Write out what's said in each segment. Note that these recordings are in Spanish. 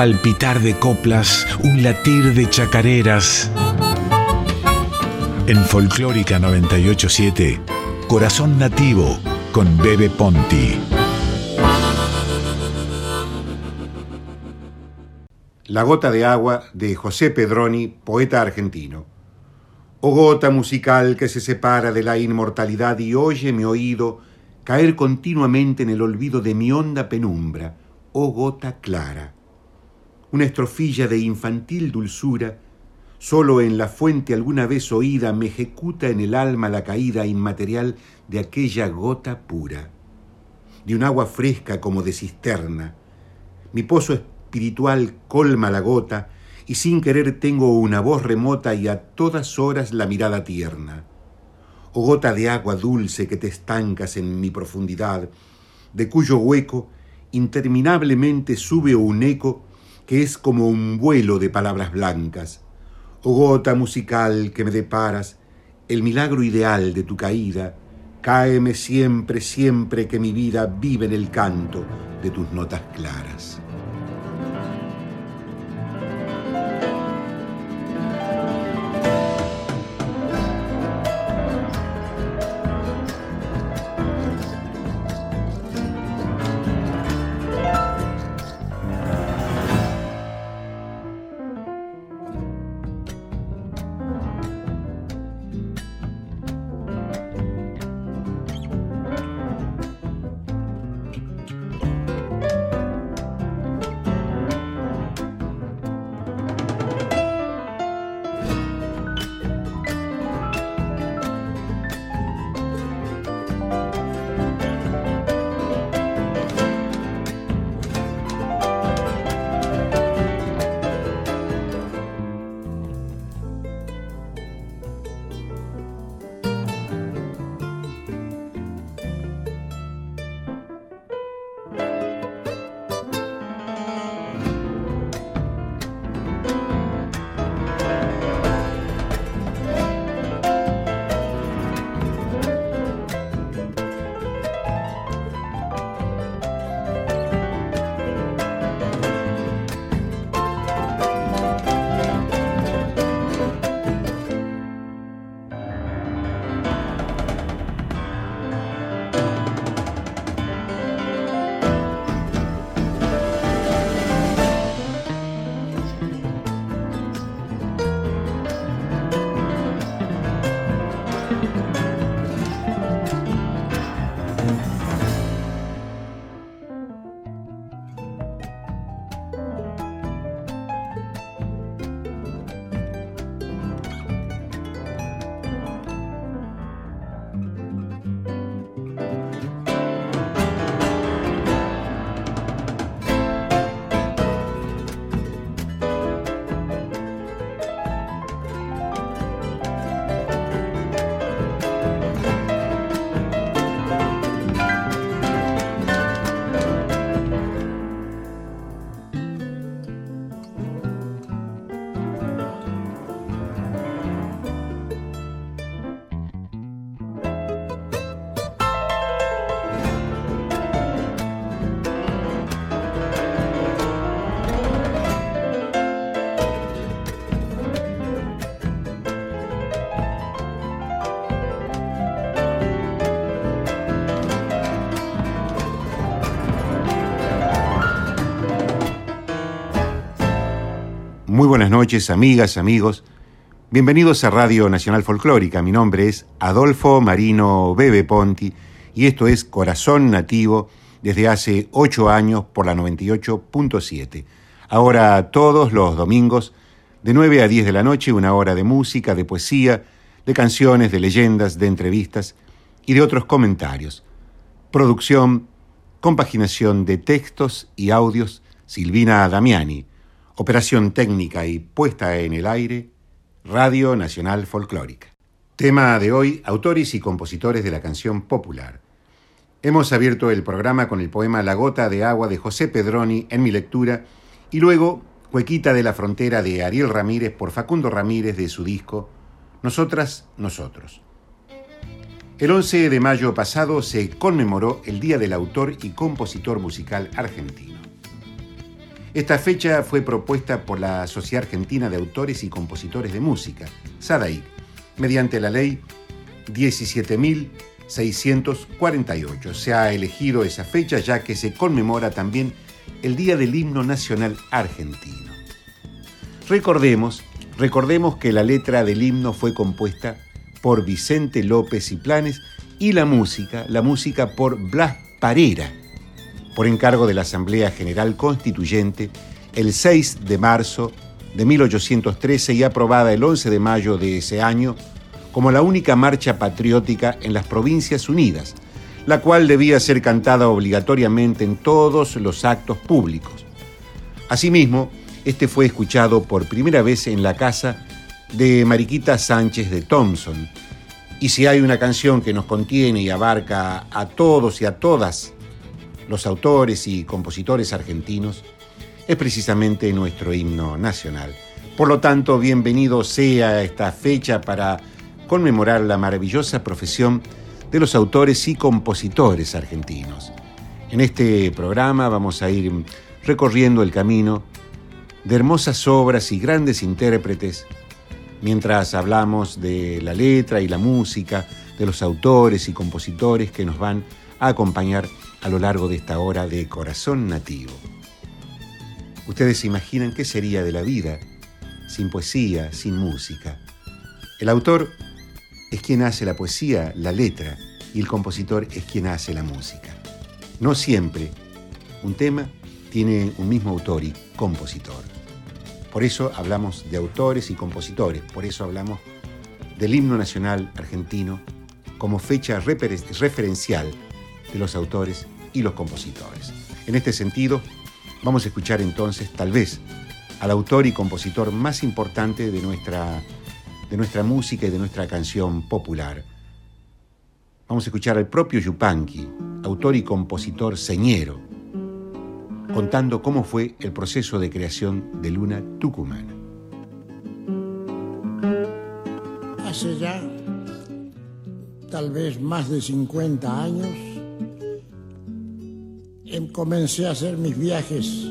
palpitar de coplas, un latir de chacareras. En Folclórica 987, Corazón Nativo con Bebe Ponti. La gota de agua de José Pedroni, poeta argentino. Oh gota musical que se separa de la inmortalidad y oye mi oído caer continuamente en el olvido de mi honda penumbra, oh gota clara. Una estrofilla de infantil dulzura, solo en la fuente alguna vez oída me ejecuta en el alma la caída inmaterial de aquella gota pura, de un agua fresca como de cisterna. Mi pozo espiritual colma la gota y sin querer tengo una voz remota y a todas horas la mirada tierna. Oh gota de agua dulce que te estancas en mi profundidad, de cuyo hueco interminablemente sube un eco que es como un vuelo de palabras blancas. Oh gota musical que me deparas, el milagro ideal de tu caída, cáeme siempre, siempre que mi vida vive en el canto de tus notas claras. Buenas noches, amigas, amigos. Bienvenidos a Radio Nacional Folclórica. Mi nombre es Adolfo Marino Bebe Ponti y esto es Corazón Nativo desde hace ocho años por la 98.7. Ahora todos los domingos de 9 a 10 de la noche una hora de música, de poesía, de canciones, de leyendas, de entrevistas y de otros comentarios. Producción, compaginación de textos y audios, Silvina Damiani. Operación técnica y puesta en el aire, Radio Nacional Folclórica. Tema de hoy, autores y compositores de la canción popular. Hemos abierto el programa con el poema La gota de agua de José Pedroni en mi lectura y luego Cuequita de la frontera de Ariel Ramírez por Facundo Ramírez de su disco Nosotras, Nosotros. El 11 de mayo pasado se conmemoró el Día del Autor y Compositor Musical Argentino. Esta fecha fue propuesta por la Sociedad Argentina de Autores y Compositores de Música, SADAIC, mediante la ley 17.648. Se ha elegido esa fecha ya que se conmemora también el Día del Himno Nacional Argentino. Recordemos, recordemos que la letra del himno fue compuesta por Vicente López y Planes y la música, la música por Blas Parera, por encargo de la Asamblea General Constituyente el 6 de marzo de 1813 y aprobada el 11 de mayo de ese año como la única marcha patriótica en las Provincias Unidas, la cual debía ser cantada obligatoriamente en todos los actos públicos. Asimismo, este fue escuchado por primera vez en la casa de Mariquita Sánchez de Thompson. Y si hay una canción que nos contiene y abarca a todos y a todas los autores y compositores argentinos, es precisamente nuestro himno nacional. Por lo tanto, bienvenido sea esta fecha para conmemorar la maravillosa profesión de los autores y compositores argentinos. En este programa vamos a ir recorriendo el camino de hermosas obras y grandes intérpretes, mientras hablamos de la letra y la música, de los autores y compositores que nos van a acompañar a lo largo de esta hora de Corazón Nativo. Ustedes se imaginan qué sería de la vida sin poesía, sin música. El autor es quien hace la poesía, la letra, y el compositor es quien hace la música. No siempre un tema tiene un mismo autor y compositor. Por eso hablamos de autores y compositores, por eso hablamos del himno nacional argentino como fecha referencial de los autores y los compositores. En este sentido, vamos a escuchar entonces, tal vez, al autor y compositor más importante de nuestra, de nuestra música y de nuestra canción popular. Vamos a escuchar al propio Yupanqui, autor y compositor señero, contando cómo fue el proceso de creación de Luna Tucumana. Hace ya tal vez más de 50 años comencé a hacer mis viajes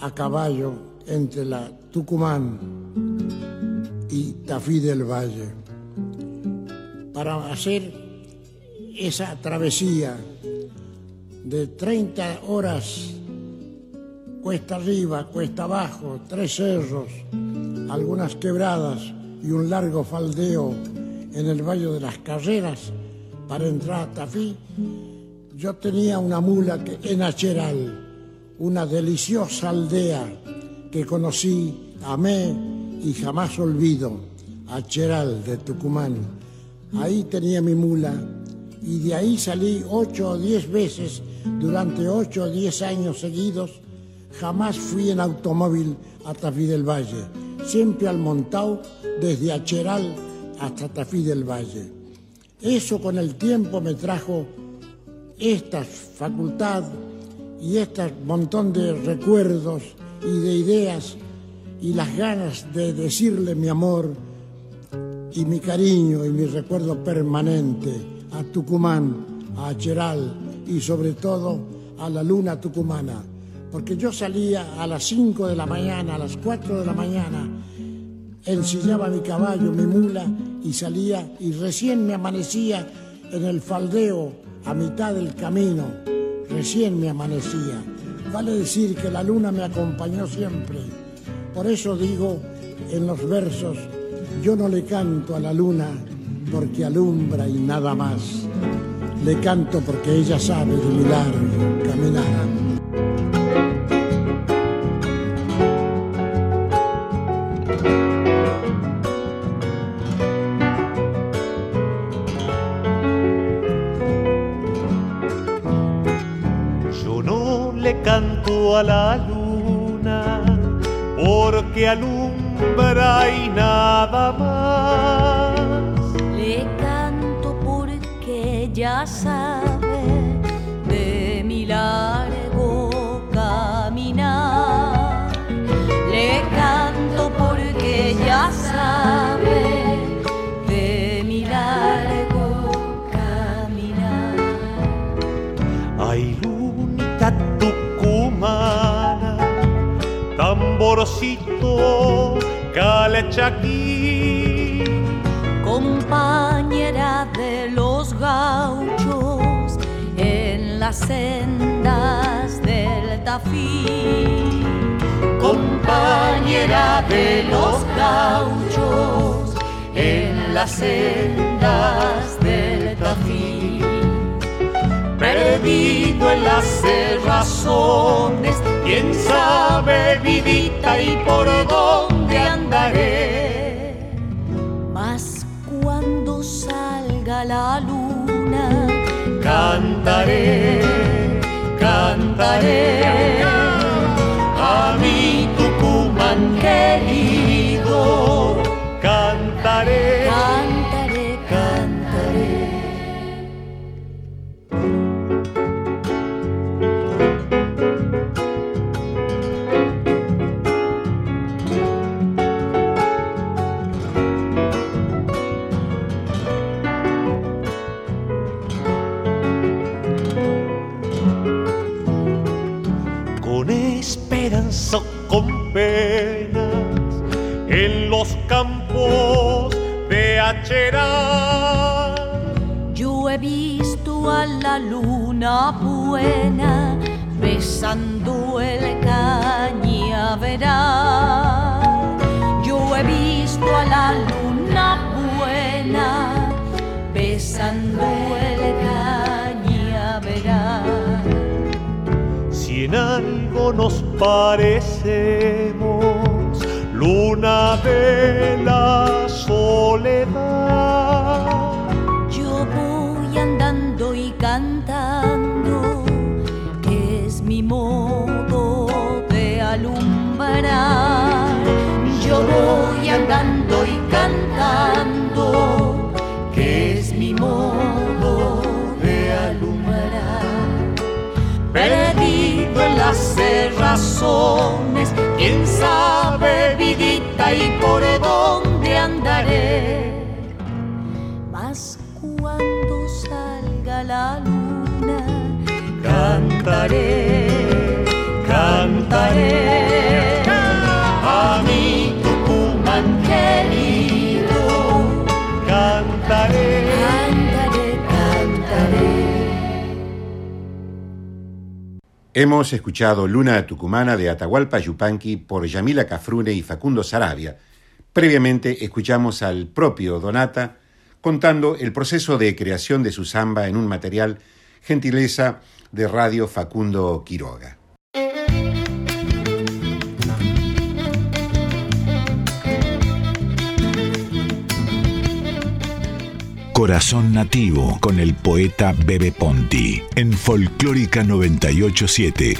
a caballo entre la Tucumán y Tafí del Valle para hacer esa travesía de 30 horas cuesta arriba, cuesta abajo, tres cerros, algunas quebradas y un largo faldeo en el Valle de las Carreras para entrar a Tafí yo tenía una mula que, en Acheral, una deliciosa aldea que conocí, amé y jamás olvido, Acheral de Tucumán. Ahí tenía mi mula y de ahí salí ocho o diez veces durante ocho o diez años seguidos. Jamás fui en automóvil a Tafí del Valle, siempre al montado desde Acheral hasta Tafí del Valle. Eso con el tiempo me trajo esta facultad y este montón de recuerdos y de ideas y las ganas de decirle mi amor y mi cariño y mi recuerdo permanente a Tucumán, a Cheral y sobre todo a la luna tucumana. Porque yo salía a las 5 de la mañana, a las 4 de la mañana, ensillaba mi caballo, mi mula y salía y recién me amanecía en el faldeo a mitad del camino, recién me amanecía. Vale decir que la luna me acompañó siempre. Por eso digo en los versos, yo no le canto a la luna porque alumbra y nada más. Le canto porque ella sabe de mi caminar. Porque alumbra las sendas del Tafí. Compañera de los gauchos en las sendas del Tafí perdido en las cerrazones, quién sabe vidita y por dónde andaré. Mas cuando salga la luna, cantaré, cantaré. A mi Tucumán querido, Cantaré. Cantaré, cantaré. Hemos escuchado Luna Tucumana de Atahualpa Yupanqui por Yamila Cafrune y Facundo Sarabia. Previamente escuchamos al propio Donata contando el proceso de creación de su samba en un material gentileza de Radio Facundo Quiroga. Corazón Nativo con el poeta Bebe Ponti en Folclórica 987.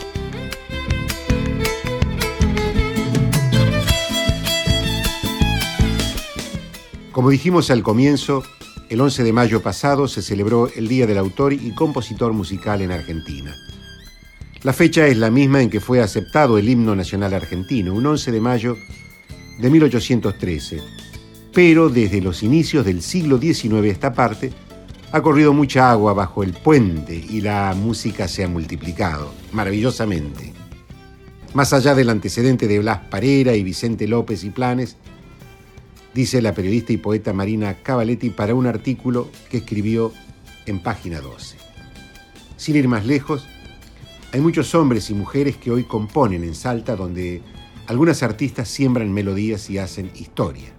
Como dijimos al comienzo, el 11 de mayo pasado se celebró el Día del Autor y Compositor Musical en Argentina. La fecha es la misma en que fue aceptado el himno nacional argentino, un 11 de mayo de 1813. Pero desde los inicios del siglo XIX esta parte ha corrido mucha agua bajo el puente y la música se ha multiplicado, maravillosamente. Más allá del antecedente de Blas Parera y Vicente López y Planes, dice la periodista y poeta Marina Cavaletti para un artículo que escribió en página 12. Sin ir más lejos, hay muchos hombres y mujeres que hoy componen en Salta donde algunas artistas siembran melodías y hacen historia.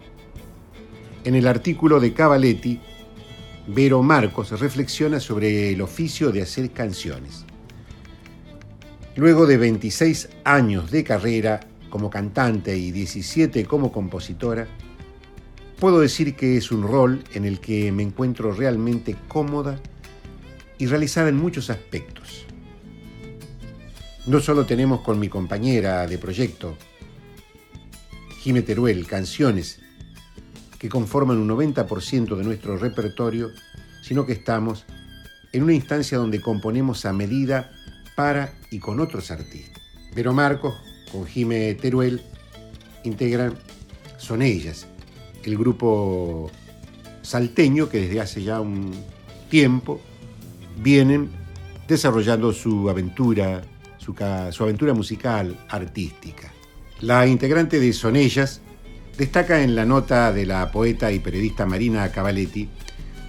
En el artículo de Cavaletti, Vero Marcos reflexiona sobre el oficio de hacer canciones. Luego de 26 años de carrera como cantante y 17 como compositora, puedo decir que es un rol en el que me encuentro realmente cómoda y realizada en muchos aspectos. No solo tenemos con mi compañera de proyecto, Jime Teruel, canciones que conforman un 90% de nuestro repertorio, sino que estamos en una instancia donde componemos a medida para y con otros artistas. Vero Marcos, con Jime Teruel, integran Son Ellas, el grupo salteño que desde hace ya un tiempo vienen desarrollando su aventura, su, su aventura musical, artística. La integrante de Sonellas destaca en la nota de la poeta y periodista Marina Cavaletti,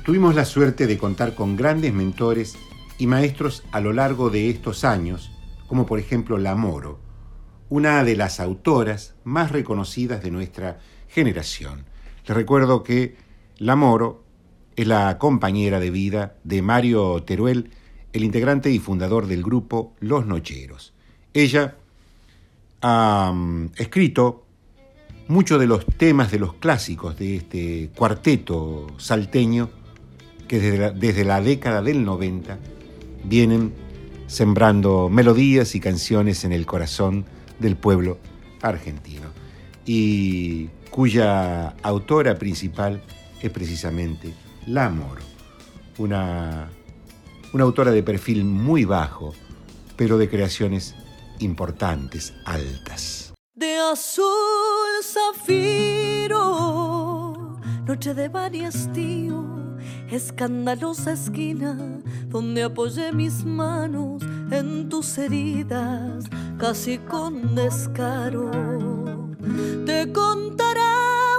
tuvimos la suerte de contar con grandes mentores y maestros a lo largo de estos años, como por ejemplo La Moro, una de las autoras más reconocidas de nuestra generación. Les recuerdo que La Moro es la compañera de vida de Mario Teruel, el integrante y fundador del grupo Los Nocheros. Ella ha mm, escrito muchos de los temas de los clásicos de este cuarteto salteño que desde la, década del 90 vienen sembrando melodías y canciones en el corazón del pueblo argentino y cuya autora principal es precisamente La Moro, una, una autora de perfil muy bajo, pero de creaciones importantes, altas. De azul zafiro, noche de estío, escandalosa esquina donde apoyé mis manos en tus heridas, casi con descaro. Te contará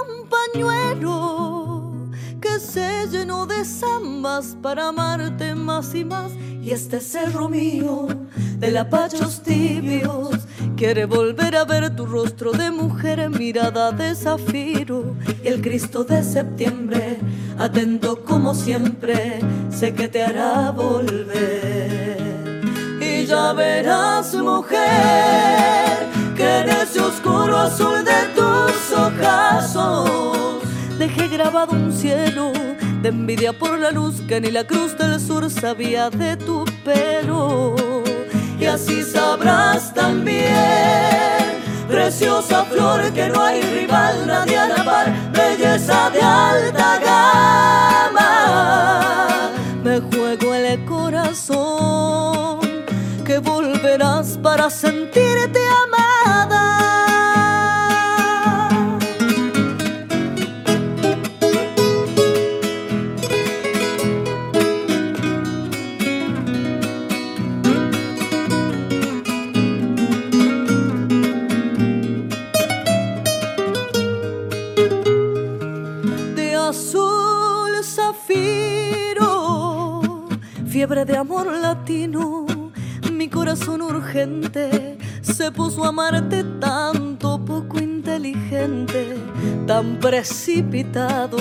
un pañuelo que se llenó de zambas para amarte más y más. Y este cerro mío de lapachos tibios quiere volver a ver tu rostro de mujer mirada de zafiro. Y el Cristo de septiembre, atento como siempre, sé que te hará volver. Y ya verás, mujer, que en ese oscuro azul de tus ojazos dejé grabado un cielo de envidia por la luz que ni la cruz del sur sabía de tu pelo. Y así sabrás también, preciosa flor, que no hay rival, nadie a la par, belleza de alta gama. Me juego el corazón, que volverás para sentirte amada. Amor latino, mi corazón urgente se puso a amarte tanto, poco inteligente, tan precipitado.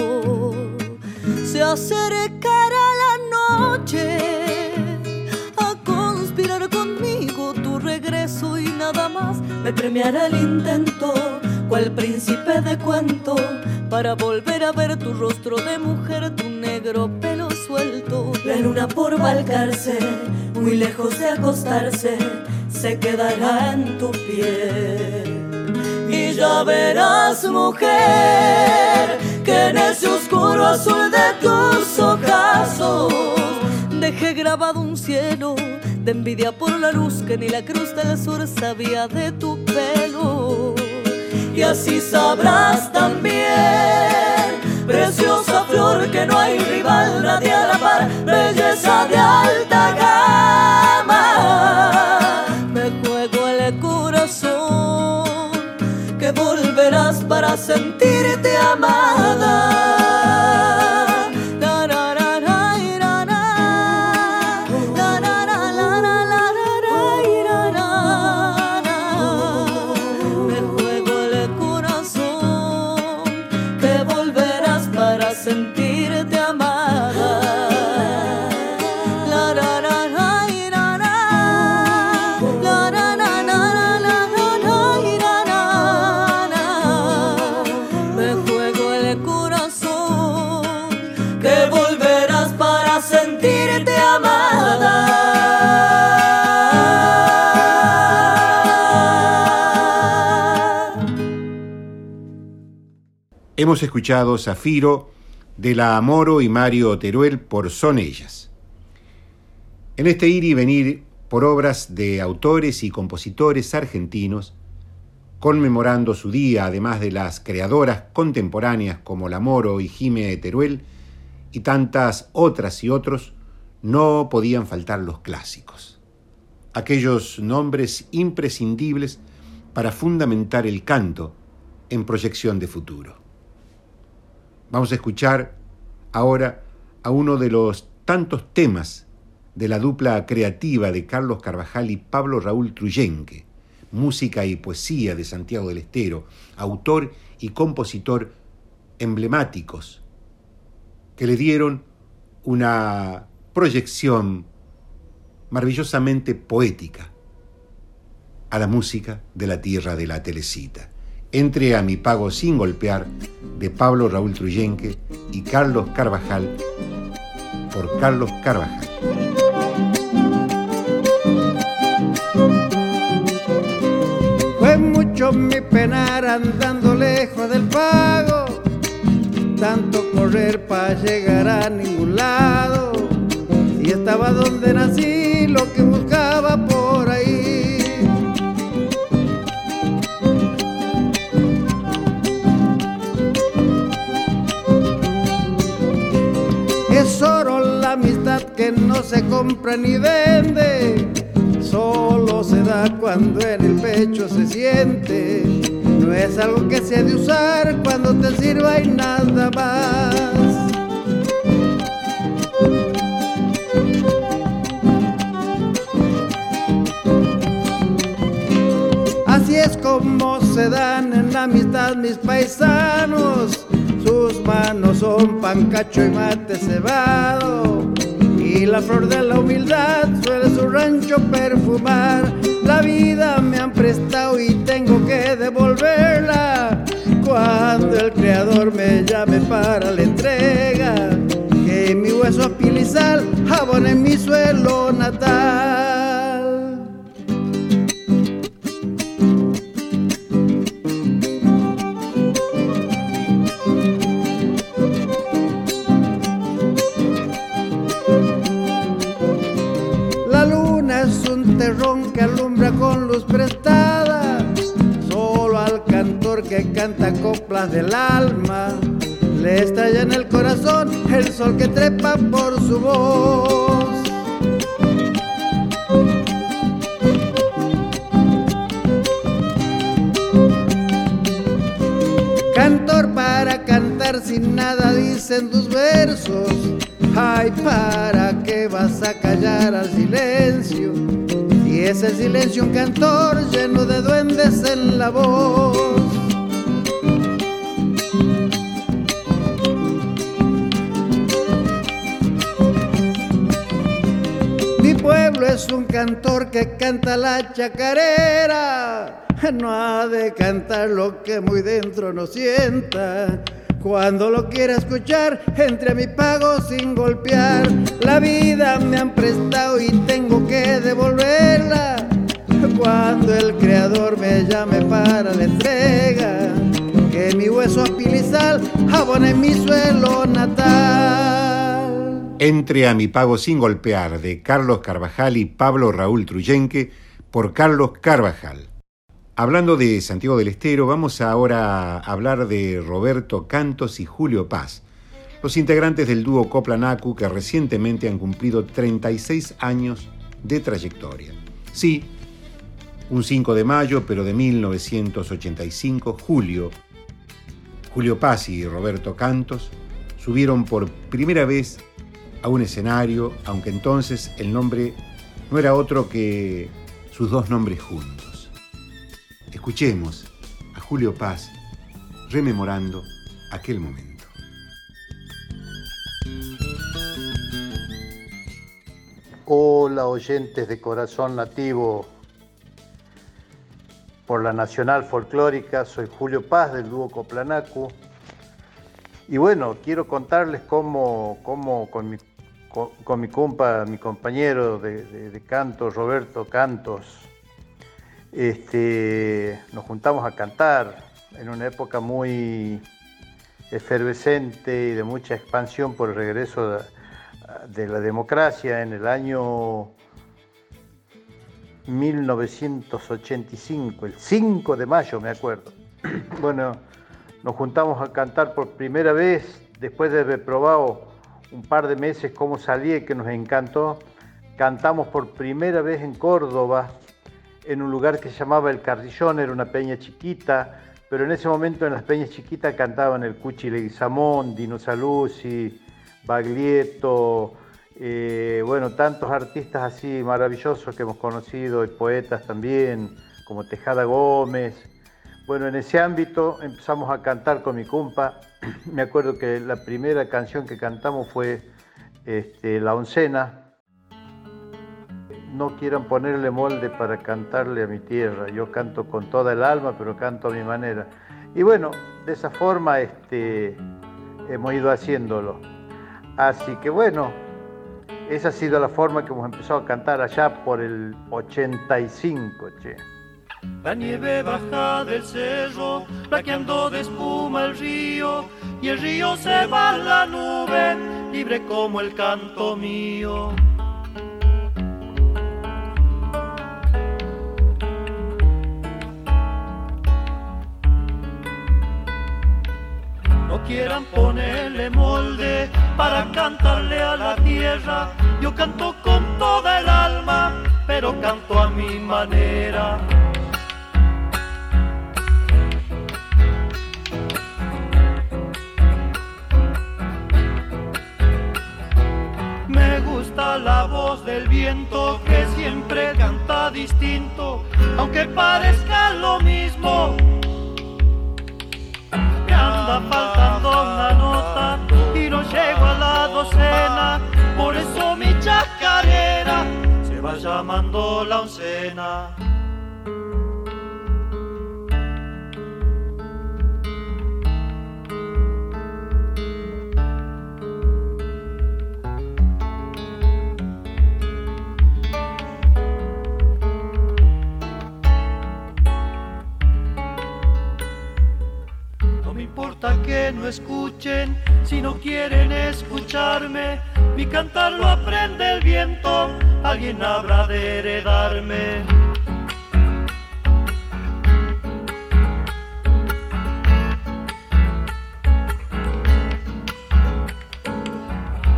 Se acercará la noche a conspirar conmigo tu regreso y nada más me premiará el intento, cual príncipe de cuento, para volver a ver tu rostro de mujer, tu negro pelo suelto. La luna por balcarse, muy lejos de acostarse, se quedará en tu piel. Y ya verás, mujer, que en ese oscuro azul de tus ojazos dejé grabado un cielo de envidia por la luz que ni la cruz del sur sabía de tu pelo. Y así sabrás también, preciosa flor, que no hay rival, nadie a la par, belleza de alta Hemos escuchado Zafiro de la Amoro y Mario Teruel por Son Ellas. En este ir y venir por obras de autores y compositores argentinos, conmemorando su día, además de las creadoras contemporáneas como La Moro y Jime Teruel, y tantas otras y otros, no podían faltar los clásicos. Aquellos nombres imprescindibles para fundamentar el canto en proyección de futuro. Vamos a escuchar ahora a uno de los tantos temas de la dupla creativa de Carlos Carvajal y Pablo Raúl Truyenque, música y poesía de Santiago del Estero, autor y compositor emblemáticos, que le dieron una proyección maravillosamente poética a la música de la tierra de la telecita. Entre a mi pago sin golpear de Pablo Raúl Truyenque y Carlos Carvajal por Carlos Carvajal. Fue mucho mi penar andando lejos del pago, tanto correr para llegar a ningún lado. Y estaba donde nací, lo que buscaba por la amistad que no se compra ni vende, solo se da cuando en el pecho se siente. No es algo que se ha de usar cuando te sirva y nada más. Así es como se dan en la amistad mis paisanos sus manos son pancacho y mate cebado. Y la flor de la humildad suele su rancho perfumar. La vida me han prestado y tengo que devolverla. Cuando el creador me llame para la entrega, que mi hueso apilizal abone mi suelo natal. Luz prestada, solo al cantor que canta coplas del alma, le estalla en el corazón el sol que trepa por su voz. Cantor para cantar sin nada dicen tus versos, ay, ¿para qué vas a callar al silencio? Y ese silencio un cantor lleno de duendes en la voz. Mi pueblo es un cantor que canta la chacarera, no ha de cantar lo que muy dentro no sienta cuando lo quiera escuchar, entre a mi pago sin golpear. La vida me han prestado y tengo que devolverla. Cuando el creador me llame para la entrega, que mi hueso apilizal abone mi suelo natal. Entre a mi pago sin golpear de Carlos Carvajal y Pablo Raúl Truyenque por Carlos Carvajal. Hablando de Santiago del Estero, vamos ahora a hablar de Roberto Cantos y Julio Paz, los integrantes del dúo Coplanacu que recientemente han cumplido 36 años de trayectoria. Sí, un 5 de mayo, pero de 1985, Julio, Julio Paz y Roberto Cantos subieron por primera vez a un escenario, aunque entonces el nombre no era otro que sus dos nombres juntos. Escuchemos a Julio Paz rememorando aquel momento. Hola oyentes de Corazón Nativo por la Nacional Folclórica, soy Julio Paz del dúo Coplanacu. Y bueno, quiero contarles cómo, cómo con, mi, con, mi compa, mi compañero de, de canto, Roberto Cantos, este, nos juntamos a cantar en una época muy efervescente y de mucha expansión por el regreso de, la democracia en el año 1985, el 5 de mayo me acuerdo. Bueno, nos juntamos a cantar por primera vez, después de haber probado un par de meses cómo salía y que nos encantó. Cantamos por primera vez en Córdoba, en un lugar que se llamaba El Carrillón, era una peña chiquita, pero en ese momento en las peñas chiquitas cantaban el Cuchi Leguizamón, Dino Saluzzi, Baglietto, eh, bueno, tantos artistas así maravillosos que hemos conocido y poetas también, como Tejada Gómez. Bueno, en ese ámbito empezamos a cantar con mi compa. Me acuerdo que la primera canción que cantamos fue este, La Oncena. No quieran ponerle molde para cantarle a mi tierra. Yo canto con toda el alma, pero canto a mi manera. Y bueno, de esa forma este, hemos ido haciéndolo. Así que bueno, esa ha sido la forma que hemos empezado a cantar allá por el 85, che. La nieve baja del cerro, plaqueando de espuma el río, y el río se va a la nube, libre como el canto mío. Quieran ponerle molde para cantarle a la tierra. Yo canto con toda el alma, pero canto a mi manera. Me gusta la voz del viento que siempre canta distinto, aunque parezca lo mismo. Anda faltando una nota y no llego a la docena, por eso mi chacarera se va llamando la oncena. Importa que no escuchen, si no quieren escucharme, mi cantar lo aprende el viento, alguien habrá de heredarme.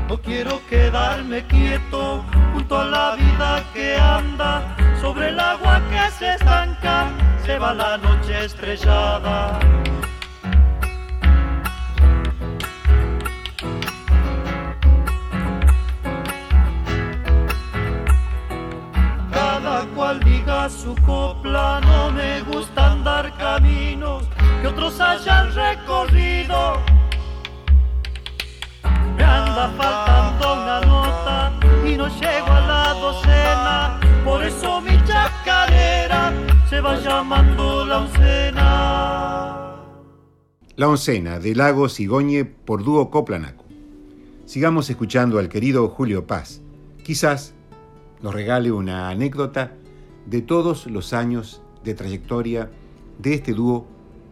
No quiero quedarme quieto junto a la vida que anda sobre el agua que se estanca, se va la noche estrellada. Diga su copla, no me gusta andar caminos que otros hayan recorrido. Me anda faltando una nota y no llego a la docena, por eso mi chacarera se va llamando la oncena. La oncena de Lago Cigoñe por dúo Coplanaco. Sigamos escuchando al querido Julio Paz. Quizás nos regale una anécdota de todos los años de trayectoria de este dúo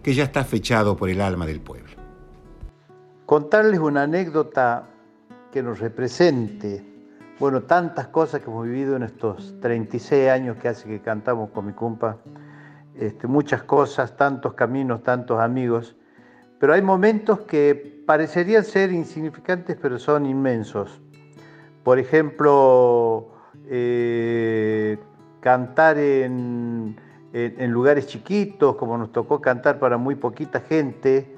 que ya está fechado por el alma del pueblo. Contarles una anécdota que nos represente, bueno, tantas cosas que hemos vivido en estos 36 años que hace que cantamos con mi compa, este, muchas cosas, tantos caminos, tantos amigos, pero hay momentos que parecerían ser insignificantes, pero son inmensos. Por ejemplo, eh, cantar en, en, lugares chiquitos, como nos tocó cantar para muy poquita gente,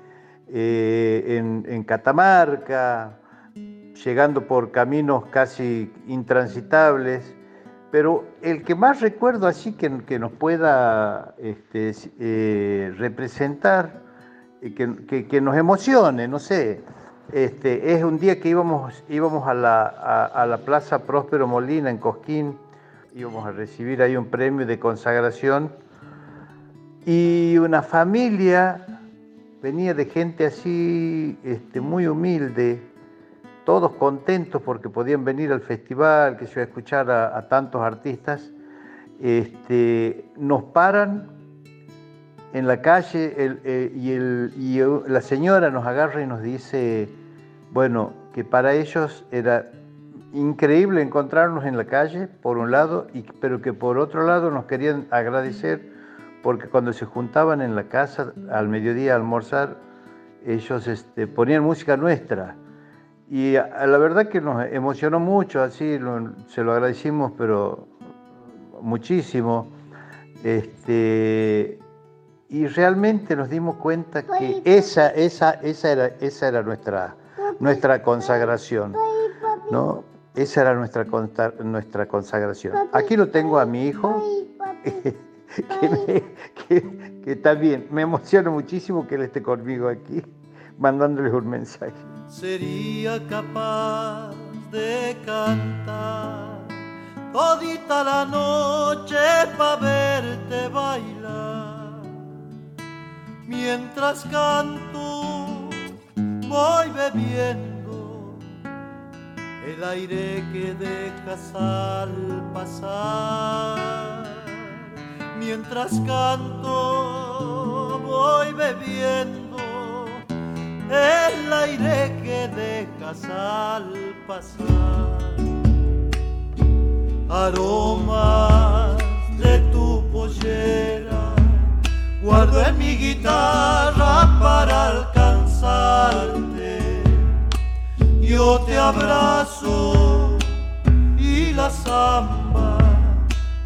eh, en, en, Catamarca, llegando por caminos casi intransitables. Pero el que más recuerdo así que, que nos pueda este, eh, representar, que, que, que, nos emocione, no sé, este, es un día que íbamos, íbamos a, la, a, a, la Plaza Próspero Molina en Cosquín, íbamos a recibir ahí un premio de consagración. Y una familia venía de gente así este, muy humilde, todos contentos porque podían venir al festival, que se iba a escuchar a, tantos artistas, este, nos paran en la calle eh, y, la señora nos agarra y nos dice, bueno, que para ellos era increíble encontrarnos en la calle, por un lado, y, pero que por otro lado nos querían agradecer porque cuando se juntaban en la casa al mediodía a almorzar, ellos este, ponían música nuestra. Y a, a la verdad que nos emocionó mucho, así lo, se lo agradecimos, pero muchísimo. Este, y realmente nos dimos cuenta que esa, esa, esa, era, esa era nuestra, nuestra consagración. ¿no? Esa era nuestra, nuestra consagración. Aquí lo tengo a mi hijo, que, que, también me emociona muchísimo que él esté conmigo aquí, mandándoles un mensaje. Sería capaz de cantar todita la noche para verte bailar. Mientras canto, voy bebiendo el aire que dejas al pasar. Mientras canto, voy bebiendo el aire que dejas al pasar aromas de tu pollera, guardo en mi guitarra para alcanzarte. Yo te abrazo y la samba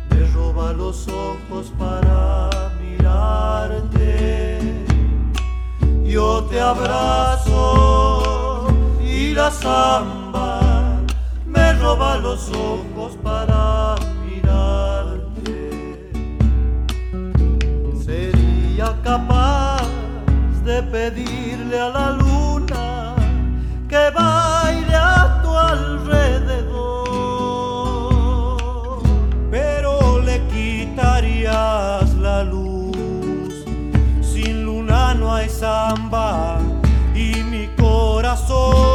me roba los ojos para mirarte. Yo te abrazo y la samba me roba los ojos para mirarte. Sería capaz de pedirle a la luna baile a tu alrededor, pero le quitarías la luz. Sin luna no hay samba y mi corazón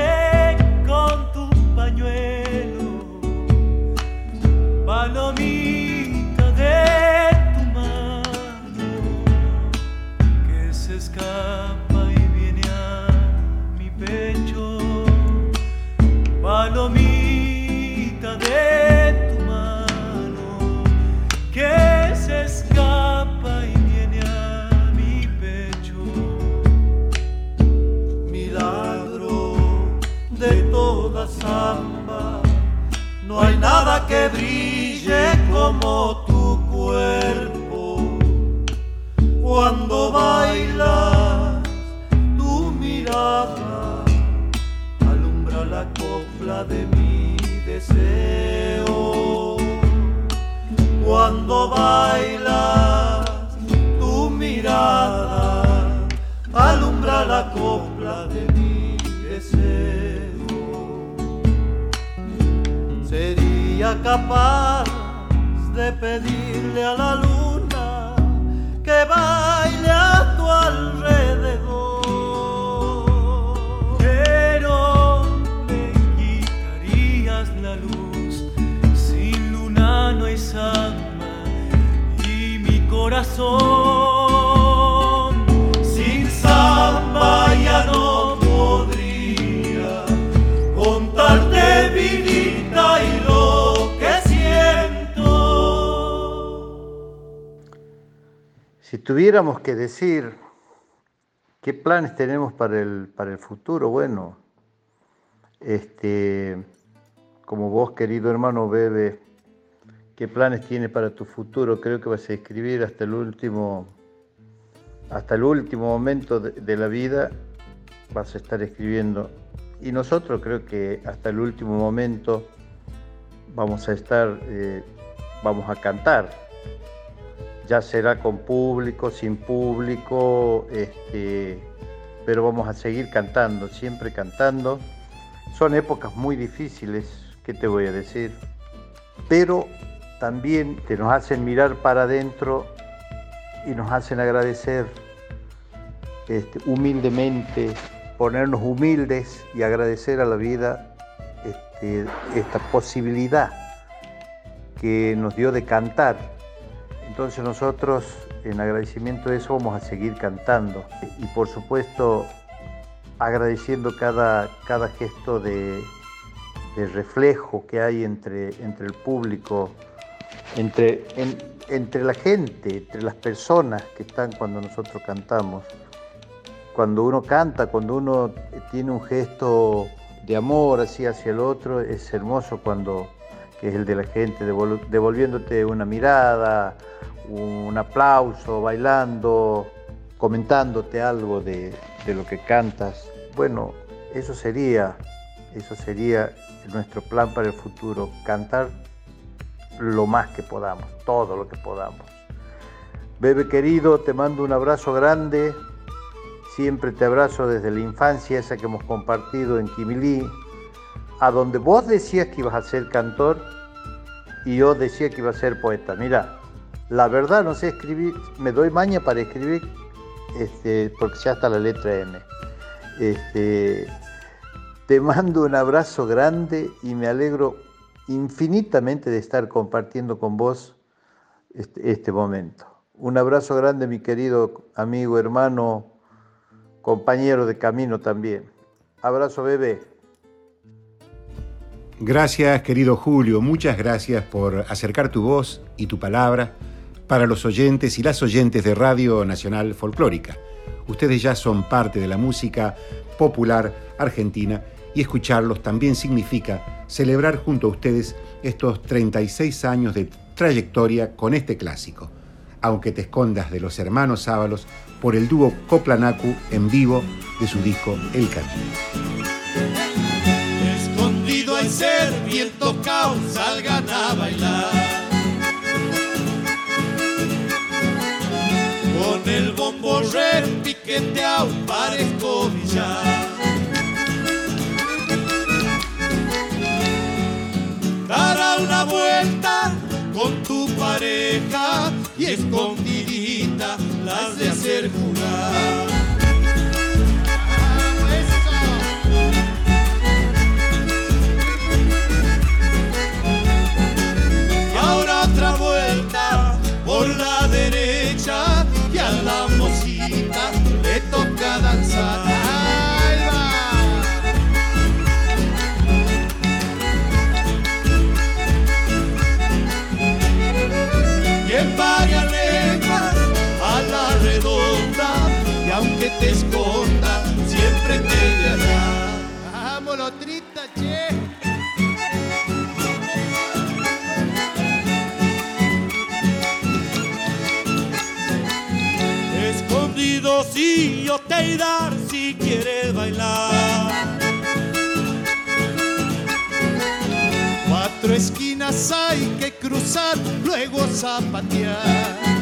escapa y viene a mi pecho, palomita de tu mano, que se escapa y viene a mi pecho, milagro de toda samba, no hay nada que brille como tu cuerpo. Cuando baila de mi deseo. Cuando bailas tu mirada, alumbra la copla de mi deseo. Sería capaz de pedirle a la luna que baile a tu alrededor Coplanaco. tuviéramos que decir qué planes tenemos para el, para el futuro, bueno, este, como vos, querido hermano Bebe, qué planes tiene para tu futuro, creo que vas a escribir hasta el último, hasta el último momento de, la vida, vas a estar escribiendo. Y nosotros creo que hasta el último momento vamos a estar, eh, vamos a cantar ya será con público, sin público, este, pero vamos a seguir cantando, siempre cantando. Son épocas muy difíciles, ¿qué te voy a decir? Pero también que nos hacen mirar para adentro y nos hacen agradecer este, humildemente, ponernos humildes y agradecer a la vida este, esta posibilidad que nos dio de cantar. Entonces nosotros en agradecimiento de eso vamos a seguir cantando y por supuesto agradeciendo cada, cada gesto de, reflejo que hay entre, entre el público, entre, entre la gente, entre las personas que están cuando nosotros cantamos. Cuando uno canta, cuando uno tiene un gesto de amor así hacia el otro, es hermoso cuando que es el de la gente devolviéndote una mirada, un aplauso, bailando, comentándote algo de, de lo que cantas. Bueno, eso sería, eso sería nuestro plan para el futuro, cantar lo más que podamos, todo lo que podamos. Bebe querido, te mando un abrazo grande, siempre te abrazo desde la infancia, esa que hemos compartido en Quimilí, a donde vos decías que ibas a ser cantor y yo decía que iba a ser poeta. Mira, la verdad no sé escribir, me doy maña para escribir, este, porque ya está la letra M. Este, te mando un abrazo grande y me alegro infinitamente de estar compartiendo con vos este, este, momento. Un abrazo grande, mi querido amigo, hermano, compañero de camino también. Abrazo, bebé. Gracias, querido Julio. Muchas gracias por acercar tu voz y tu palabra para los oyentes y las oyentes de Radio Nacional Folclórica. Ustedes ya son parte de la música popular argentina y escucharlos también significa celebrar junto a ustedes estos 36 años de trayectoria con este clásico, aunque te escondas de los hermanos Ábalos por el dúo Coplanacu en vivo de su disco El Camino. Escondido al ser bien tocado, salgan a bailar. Con el bombo repiqueteado parezco billar. Dará una vuelta con tu pareja y escondidita las de hacer jugar. Y ahora otra vuelta por la derecha y a la mosita le toca danzar. Te esconda, siempre te hallará. Vámonos, trita, che. Escondido si yo te dar si quieres bailar. Cuatro esquinas hay que cruzar, luego zapatear.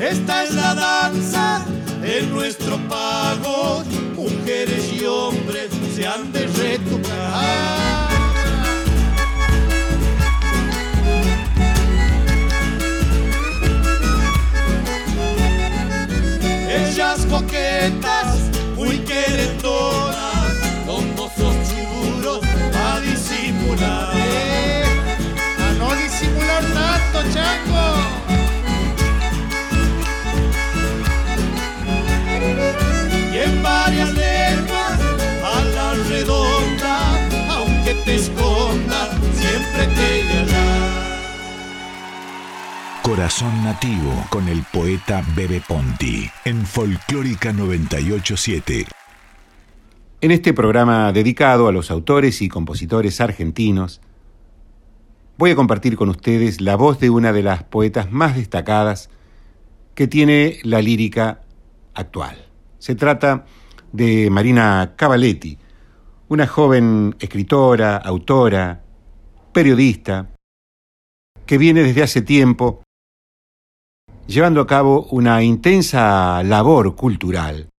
Esta es la danza de nuestro pago. Mujeres y hombres se han de retocar. Ellas coquetas, muy querendonas, con mozos chulos a disimular. a no disimular tanto, chango. Varias lenguas a la redonda, aunque te esconda, siempre te. Corazón Nativo con el poeta Bebe Ponti en Folclórica 987. En este programa dedicado a los autores y compositores argentinos, voy a compartir con ustedes la voz de una de las poetas más destacadas que tiene la lírica actual. Se trata de Marina Cavaletti, una joven escritora, autora, periodista, que viene desde hace tiempo llevando a cabo una intensa labor cultural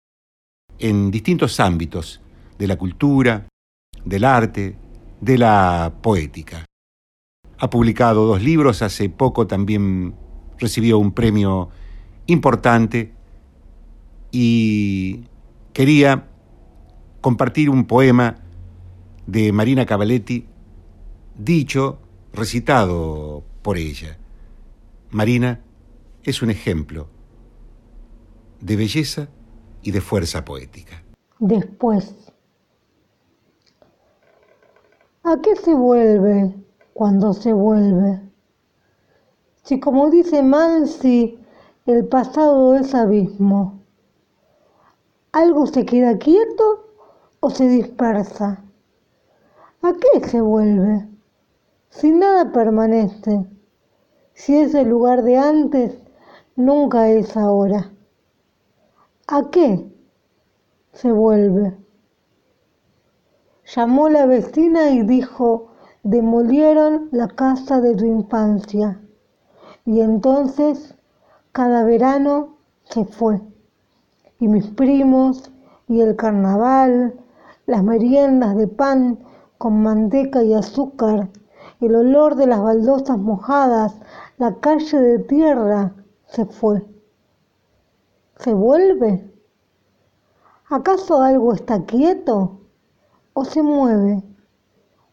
en distintos ámbitos de la cultura, del arte, de la poética. Ha publicado dos libros, hace poco también recibió un premio importante y quería compartir un poema de Marina Cavaletti, dicho, recitado por ella. Marina es un ejemplo de belleza y de fuerza poética. Después, ¿a qué se vuelve cuando se vuelve? Si como dice Mansi, el pasado es abismo, ¿algo se queda quieto o se dispersa? ¿A qué se vuelve? Si nada permanece, si ese lugar de antes nunca es ahora. ¿A qué se vuelve? Llamó la vecina y dijo, demolieron la casa de tu infancia. Y entonces cada verano se fue. Y mis primos, y el carnaval, las meriendas de pan con manteca y azúcar, el olor de las baldosas mojadas, la calle de tierra se fue. ¿Se vuelve? ¿Acaso algo está quieto? ¿O se mueve?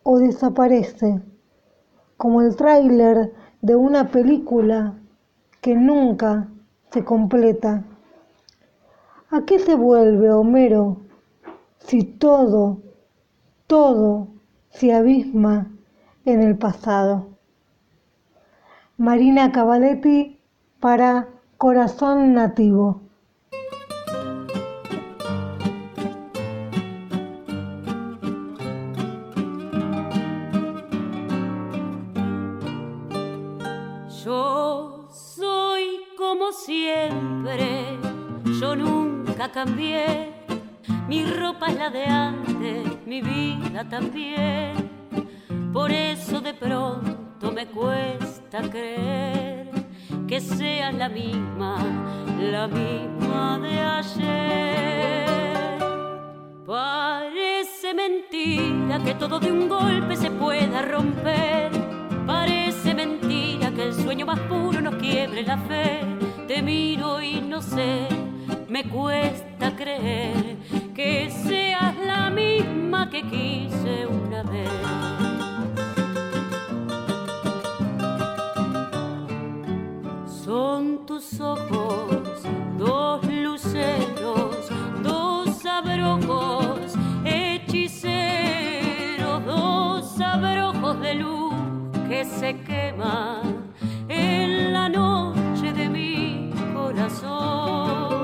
¿O desaparece? Como el tráiler de una película que nunca se completa. ¿A qué se vuelve, Homero, si todo, todo se abisma en el pasado. Marina Cavaletti para Corazón Nativo. Cambié mi ropa es la de antes, mi vida también. Por eso de pronto me cuesta creer que seas la misma, la misma de ayer. Parece mentira que todo de un golpe se pueda romper. Parece mentira que el sueño más puro nos quiebre la fe. Te miro y no sé me cuesta creer que seas la misma que quise una vez. Son tus ojos, dos luceros, dos abrojos, hechiceros, dos abrojos de luz que se queman en la noche de mi corazón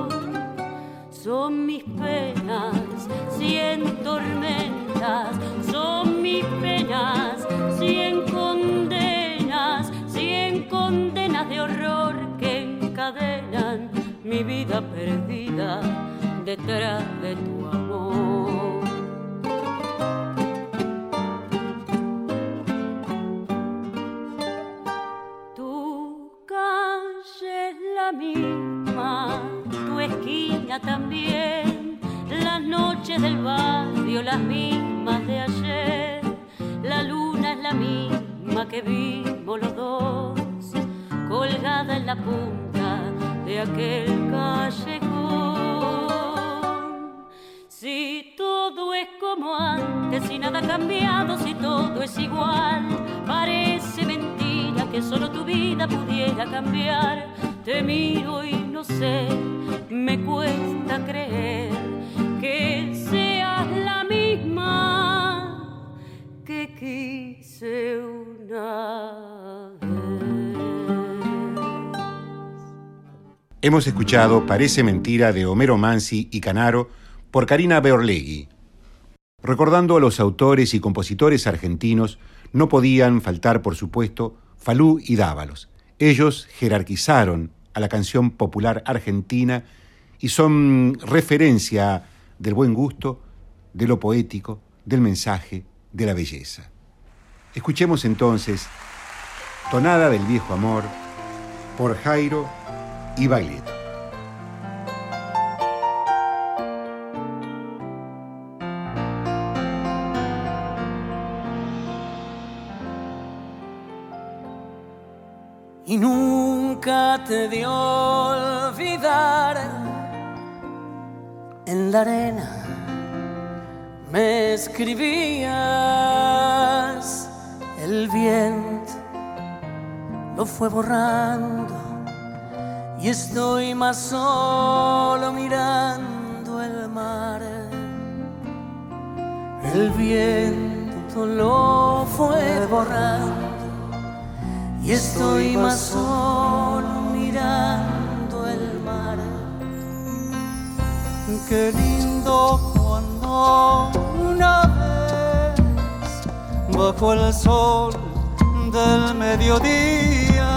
son mis penas, cien tormentas, son mis penas, cien condenas, cien condenas de horror que encadenan mi vida perdida detrás de tu amor. Tu calle la misma también, las noches del barrio las mismas de ayer, la luna es la misma que vimos los dos, colgada en la punta de aquel callejón. Si todo es como antes, si nada ha cambiado, si todo es igual, parece mentira que solo tu vida pudiera cambiar. Te miro y me cuesta creer que seas la misma que quise una Hemos escuchado Parece Mentira de Homero Mansi y Canaro por Karina Beorlegui. Recordando a los autores y compositores argentinos, no podían faltar, por supuesto, Falú y Dávalos. Ellos jerarquizaron a la canción popular argentina y son referencia del buen gusto, de lo poético, del mensaje, de la belleza. Escuchemos entonces Tonada del Viejo Amor por Jairo y Baglietto. y nunca te dio olvidar. En la arena me escribías, el viento lo fue borrando y estoy más solo mirando el mar. El viento lo fue borrando y estoy más solo mirando el mar. Qué lindo cuando una vez bajo el sol del mediodía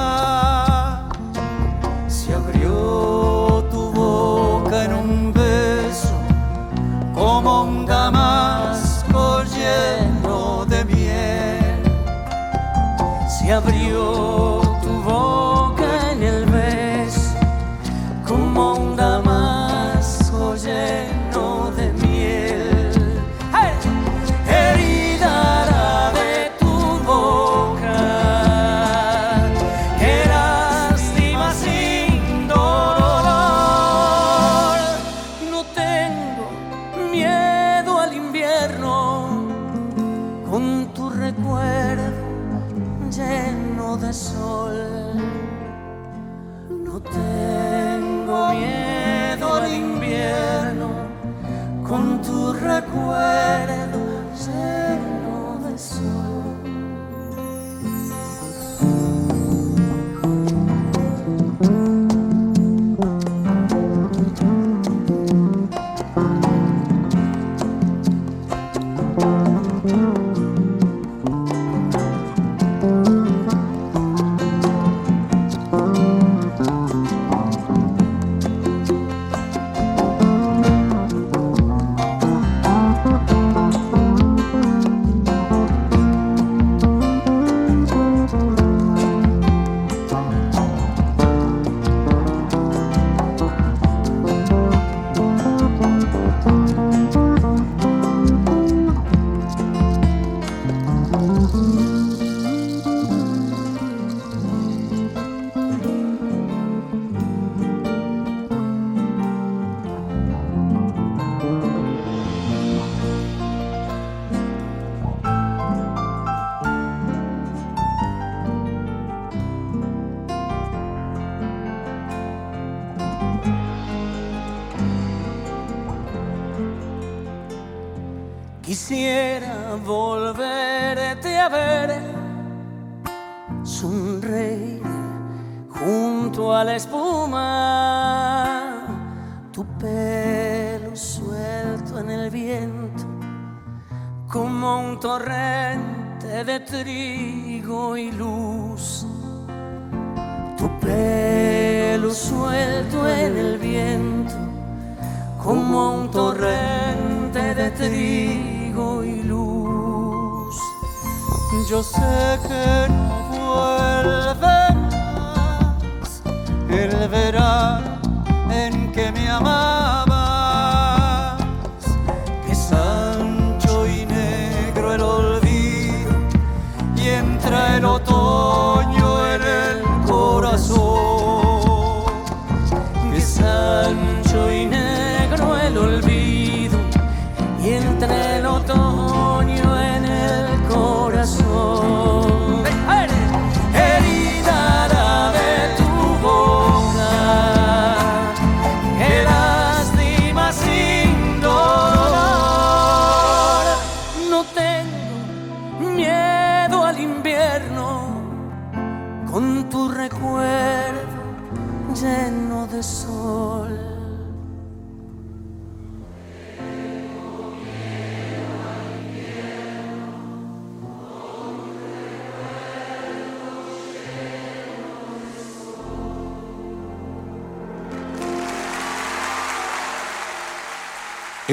se abrió tu boca en un beso como un damasco lleno de miel. Se abrió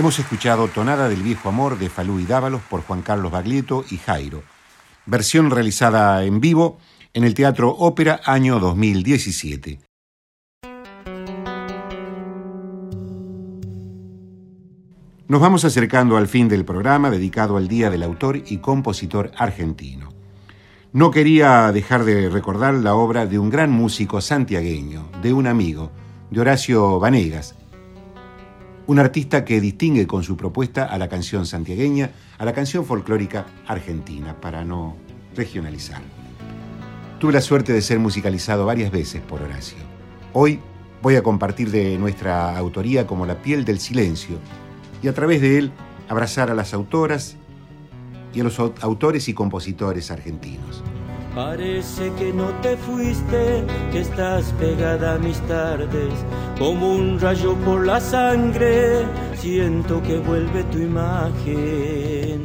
Hemos escuchado Tonada del Viejo Amor de Falú y Dávalos por Juan Carlos Baglietto y Jairo, versión realizada en vivo en el Teatro Ópera año 2017. Nos vamos acercando al fin del programa dedicado al Día del Autor y Compositor Argentino. No quería dejar de recordar la obra de un gran músico santiagueño, de un amigo, de Horacio Vanegas, un artista que distingue con su propuesta a la canción santiagueña, a la canción folclórica argentina, para no regionalizar. Tuve la suerte de ser musicalizado varias veces por Horacio. Hoy voy a compartir de nuestra autoría como La piel del silencio y a través de él abrazar a las autoras y a los autores y compositores argentinos. Parece que no te fuiste, que estás pegada a mis tardes, como un rayo por la sangre, siento que vuelve tu imagen.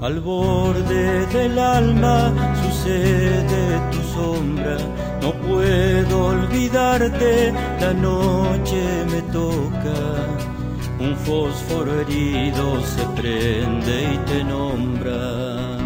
Al borde del alma sucede tu no puedo olvidarte, la noche me toca. Un fósforo herido se prende y te nombra.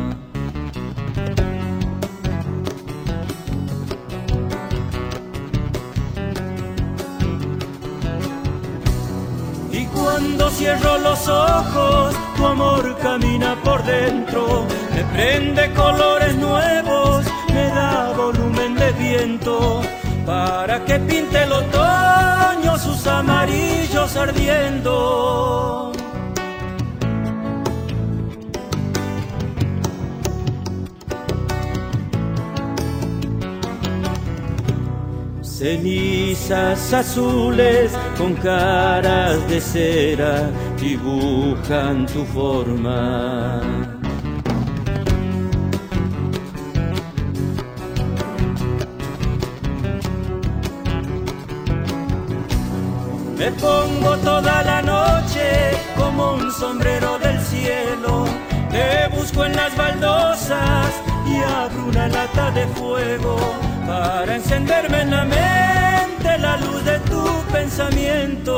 Y cuando cierro los ojos, tu amor camina por dentro, me prende colores nuevos me da volumen de viento para que pinte el otoño sus amarillos ardiendo. Cenizas azules con caras de cera dibujan tu forma. Me pongo toda la noche como un sombrero del cielo. Te busco en las baldosas y abro una lata de fuego para encenderme en la mente la luz de tu pensamiento.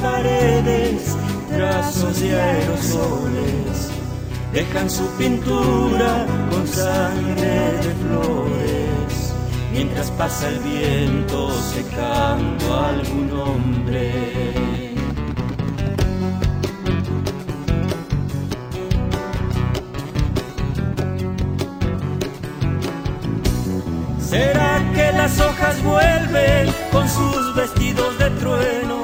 Paredes, trazos de aerosoles, dejan su pintura con sangre de flores, mientras pasa el viento secando a algún hombre. ¿Será que las hojas vuelven con sus vestidos de trueno?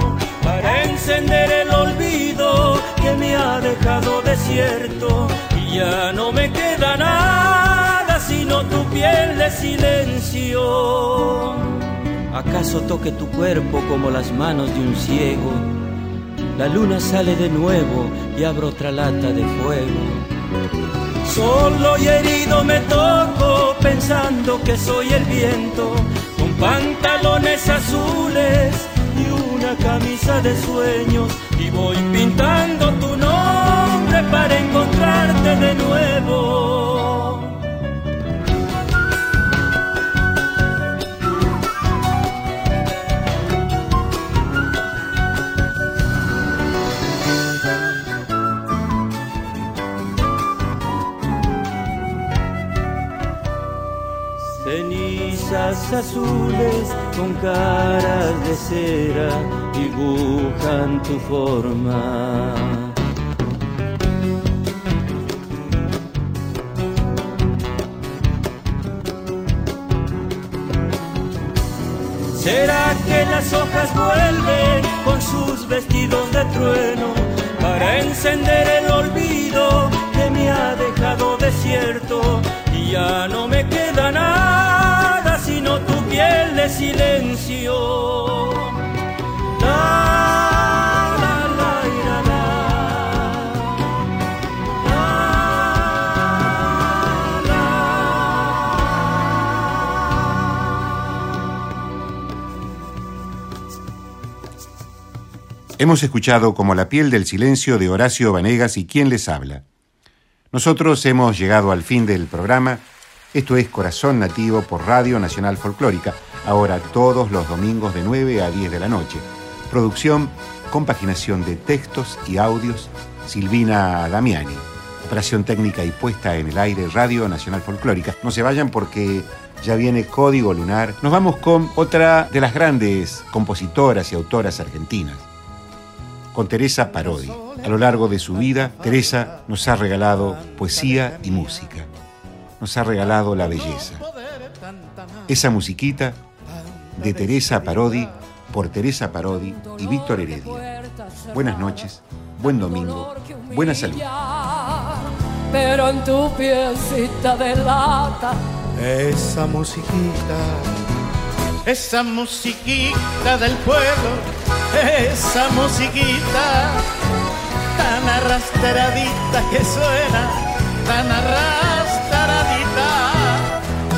Encender el olvido que me ha dejado desierto y ya no me queda nada sino tu piel de silencio. ¿Acaso toque tu cuerpo como las manos de un ciego? La luna sale de nuevo y abro otra lata de fuego. Solo y herido me toco pensando que soy el viento, con pantalones azules camisa de sueños y voy pintando tu nombre para encontrarte de nuevo. Cenizas azules con caras de cera dibujan tu forma. ¿Será que las hojas vuelven con sus vestidos de trueno para encender el Hemos escuchado como la piel del silencio de Horacio Vanegas y quién les habla. Nosotros hemos llegado al fin del programa Esto es Corazón Nativo por Radio Nacional Folclórica, ahora todos los domingos de 9 a 10 de la noche. Producción, compaginación de textos y audios, Silvina Damiani. Operación técnica y puesta en el aire Radio Nacional Folclórica. No se vayan porque ya viene Código Lunar. Nos vamos con otra de las grandes compositoras y autoras argentinas, con Teresa Parodi. A lo largo de su vida, Teresa nos ha regalado poesía y música. Nos ha regalado la belleza. Esa musiquita de Teresa Parodi por Teresa Parodi y Víctor Heredia. Buenas noches, buen domingo, buena salud. Pero en tu piecita de lata esa musiquita, esa musiquita del pueblo, esa musiquita tan arrastradita que suena, tan arrastradita.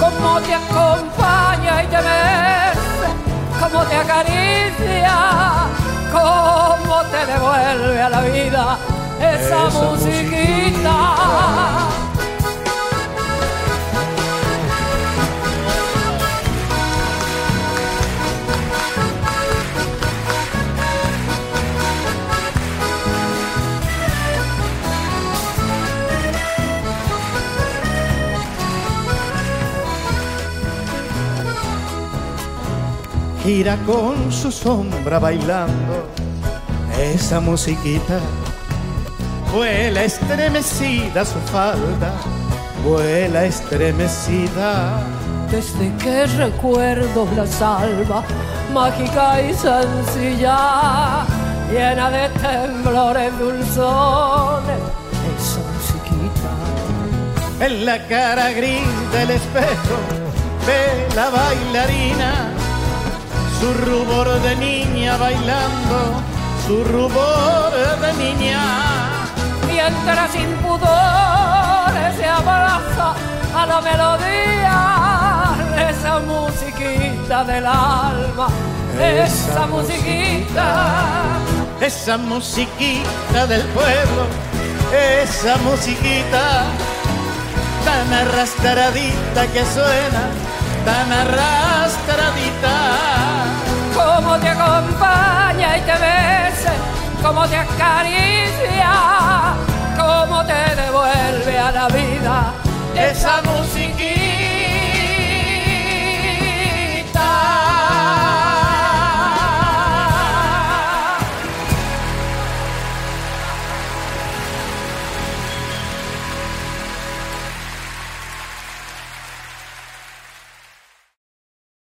Como te acompaña y te besa, como te acaricia, como te devuelve a la vida esa, musiquita. Gira con su sombra bailando esa musiquita. Vuela estremecida su falda, vuela estremecida. Desde que recuerdo la salva, mágica y sencilla, llena de temblores dulzones, esa musiquita. En la cara gris del espejo ve la bailarina su rubor de niña bailando, su rubor de niña. Mientras sin pudor se abraza a la melodía esa musiquita del alma, esa, musiquita, esa musiquita del pueblo, esa musiquita tan arrastradita que suena, tan arrastradita cómo te acompaña y te besa, cómo te acaricia, cómo te devuelve a la vida esa musiquita.